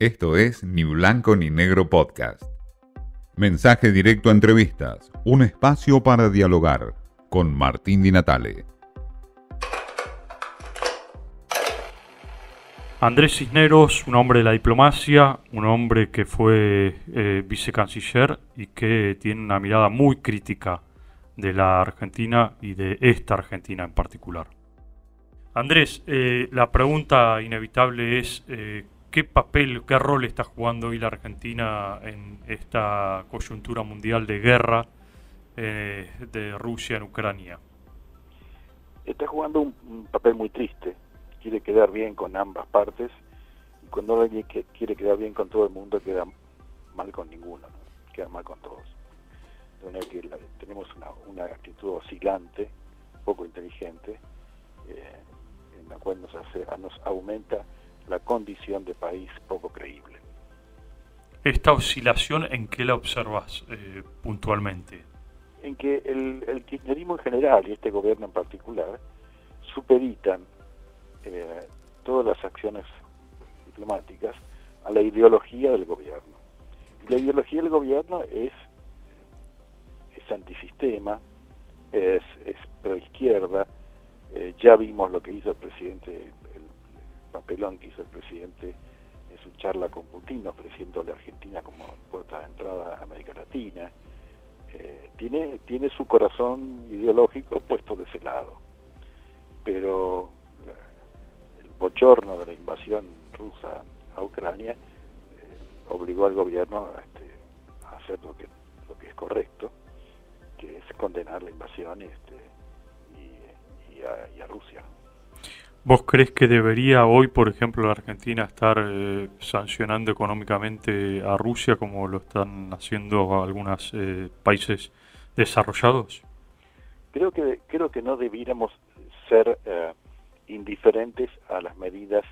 Esto es Ni Blanco ni Negro Podcast. Mensaje directo a entrevistas, un espacio para dialogar con Martín Di Natale. Andrés Cisneros, un hombre de la diplomacia, un hombre que fue eh, vicecanciller y que tiene una mirada muy crítica de la Argentina y de esta Argentina en particular. Andrés, eh, la pregunta inevitable es eh, ¿Qué papel, qué rol está jugando hoy la Argentina en esta coyuntura mundial de guerra eh, de Rusia en Ucrania? Está jugando un, papel muy triste. Quiere quedar bien con ambas partes y cuando alguien que quiere quedar bien con todo el mundo queda mal con ninguno, queda mal con todos. que tenemos una, actitud oscilante, poco inteligente, eh, en la cual nos, hace, nos aumenta la condición de país poco creíble. ¿Esta oscilación en qué la observas eh, puntualmente? En que el, el, kirchnerismo en general y este gobierno en particular supeditan eh, todas las acciones diplomáticas a la ideología del gobierno. Y la ideología del gobierno es, es antisistema, es, es proizquierda, eh, ya vimos lo que hizo el presidente papelón que hizo el presidente en su charla con Putin, ofreciendo a la Argentina como puerta de entrada a América Latina. Eh, tiene, tiene su corazón ideológico puesto de ese lado. Pero eh, el bochorno de la invasión rusa a Ucrania eh, obligó al gobierno este, a hacer lo que, es correcto, que es condenar la invasión este, y a Rusia. ¿Vos crees que debería hoy, por ejemplo, la Argentina estar eh, sancionando económicamente a Rusia como lo están haciendo algunos eh, países desarrollados? Creo que creo que no debiéramos ser eh, indiferentes a las medidas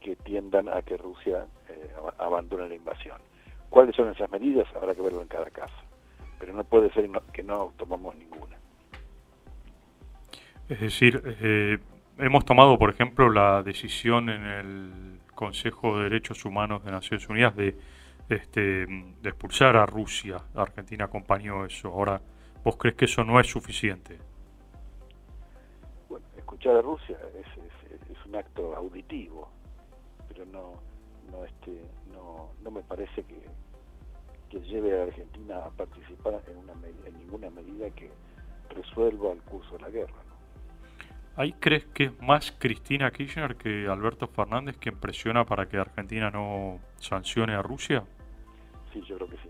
que tiendan a que Rusia abandone la invasión. ¿Cuáles son esas medidas? Habrá que verlo en cada caso. Pero no puede ser que no tomamos ninguna. Es decir, hemos tomado, por ejemplo, la decisión en el Consejo de Derechos Humanos de Naciones Unidas de, este, de expulsar a Rusia. Argentina acompañó eso. Ahora, ¿vos crees que eso no es suficiente? Bueno, escuchar a Rusia es, un acto auditivo, pero no, no, este, no, no me parece que, lleve a Argentina a participar en, una, en ninguna medida que resuelva el curso de la guerra. ¿Ahí crees que es más Cristina Kirchner que Alberto Fernández quien presiona para que Argentina no sancione a Rusia? Sí, yo creo que sí.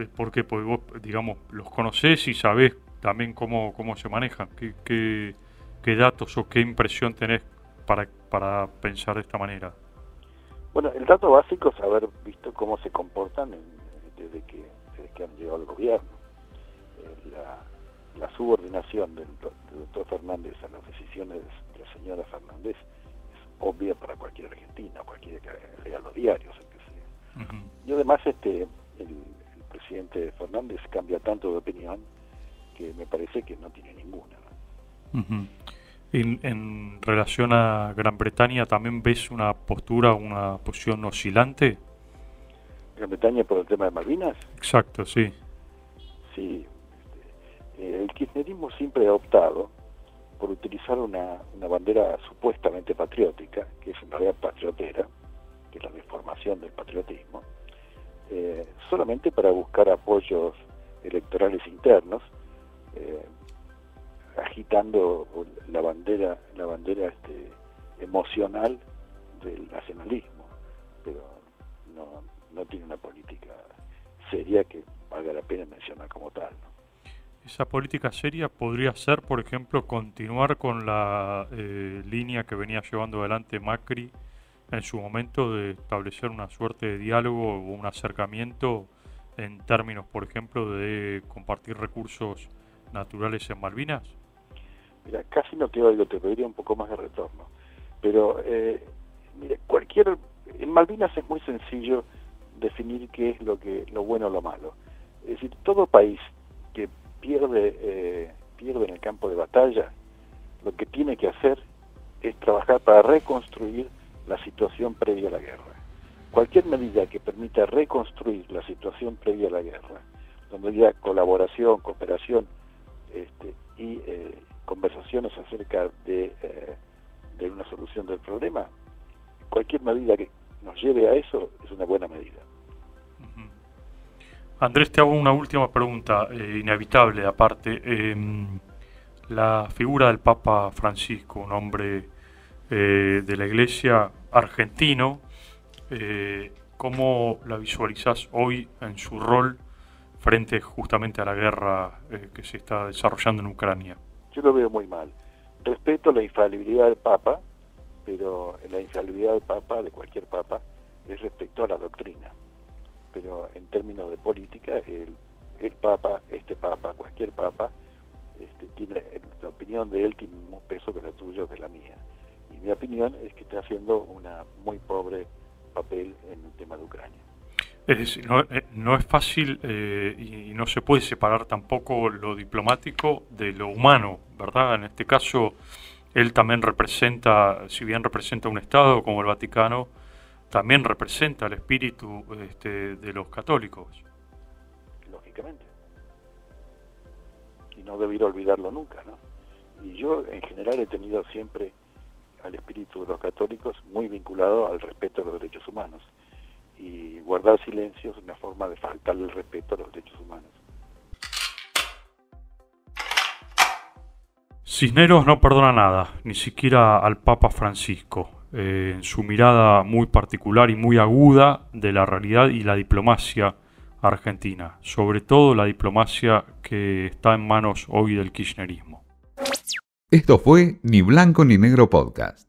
Eh, ¿Por qué? Porque vos, digamos, los conocés y sabés también cómo, cómo se manejan. ¿Qué, qué, datos o qué impresión tenés para, para pensar de esta manera? Bueno, el dato básico es haber visto cómo se comportan desde, que, desde que han llegado al gobierno. Eh, la, la subordinación del, doctor Fernández a las decisiones de la señora Fernández es obvia para cualquier argentino, cualquiera que lea los diarios, el que sea. Y además este el, presidente Fernández cambia tanto de opinión que me parece que no tiene ninguna. en, relación a Gran Bretaña, ¿también ves una postura, una posición oscilante? ¿Gran Bretaña por el tema de Malvinas? Exacto, sí. Sí, eh, el kirchnerismo siempre ha optado por utilizar una, bandera supuestamente patriótica, que es en realidad patriotera, que es la deformación del patriotismo, eh, solamente para buscar apoyos electorales internos, eh, agitando la bandera, la bandera este, emocional del nacionalismo, pero no, no tiene una política seria que valga la pena mencionar como tal. Esa política seria podría ser, por ejemplo, continuar con la eh, línea que venía llevando adelante Macri en su momento de establecer una suerte de diálogo o un acercamiento en términos, por ejemplo, de compartir recursos naturales en Malvinas? Mira, casi no te oigo, te pediría un poco más de retorno. Pero, eh, cualquier. En Malvinas es muy sencillo definir qué es lo, que, lo bueno o lo malo. Es decir, todo país pierde, eh, pierde en el campo de batalla, lo que tiene que hacer es trabajar para reconstruir la situación previa a la guerra. Cualquier medida que permita reconstruir la situación previa a la guerra, donde haya colaboración, cooperación este, y eh, conversaciones acerca eh, de una solución del problema, cualquier medida que nos lleve a eso es una buena medida. Andrés, te hago una última pregunta, eh, inevitable aparte. Em, la figura del Papa Francisco, un hombre eh, de la Iglesia argentino, eh, ¿cómo la visualizás hoy en su rol frente justamente a la guerra que se está desarrollando en Ucrania? Yo lo veo muy mal. Respeto la infalibilidad del Papa, pero la infalibilidad del Papa, de cualquier Papa, es respecto a la doctrina pero en términos de política, el, el Papa, este Papa, cualquier Papa, este, tiene, la opinión de él tiene un peso que la tuya que la mía. Y mi opinión es que está haciendo una muy pobre papel en el tema de Ucrania. Es decir, no, eh, no es fácil eh, y no se puede separar tampoco lo diplomático de lo humano, ¿verdad? En este caso, él también representa, si bien representa un Estado como el Vaticano, también representa el espíritu este, de los católicos. Lógicamente. Y no debiera olvidarlo nunca, ¿no? Y yo en general he tenido siempre al espíritu de los católicos muy vinculado al respeto a los derechos humanos. Y guardar silencio es una forma de faltarle el respeto a los derechos humanos. Cisneros no perdona nada, ni siquiera al Papa Francisco. Eh, en su mirada muy particular y muy aguda de la realidad y la diplomacia argentina, sobre todo la diplomacia que está en manos hoy del kirchnerismo. Esto fue Ni Blanco ni Negro Podcast.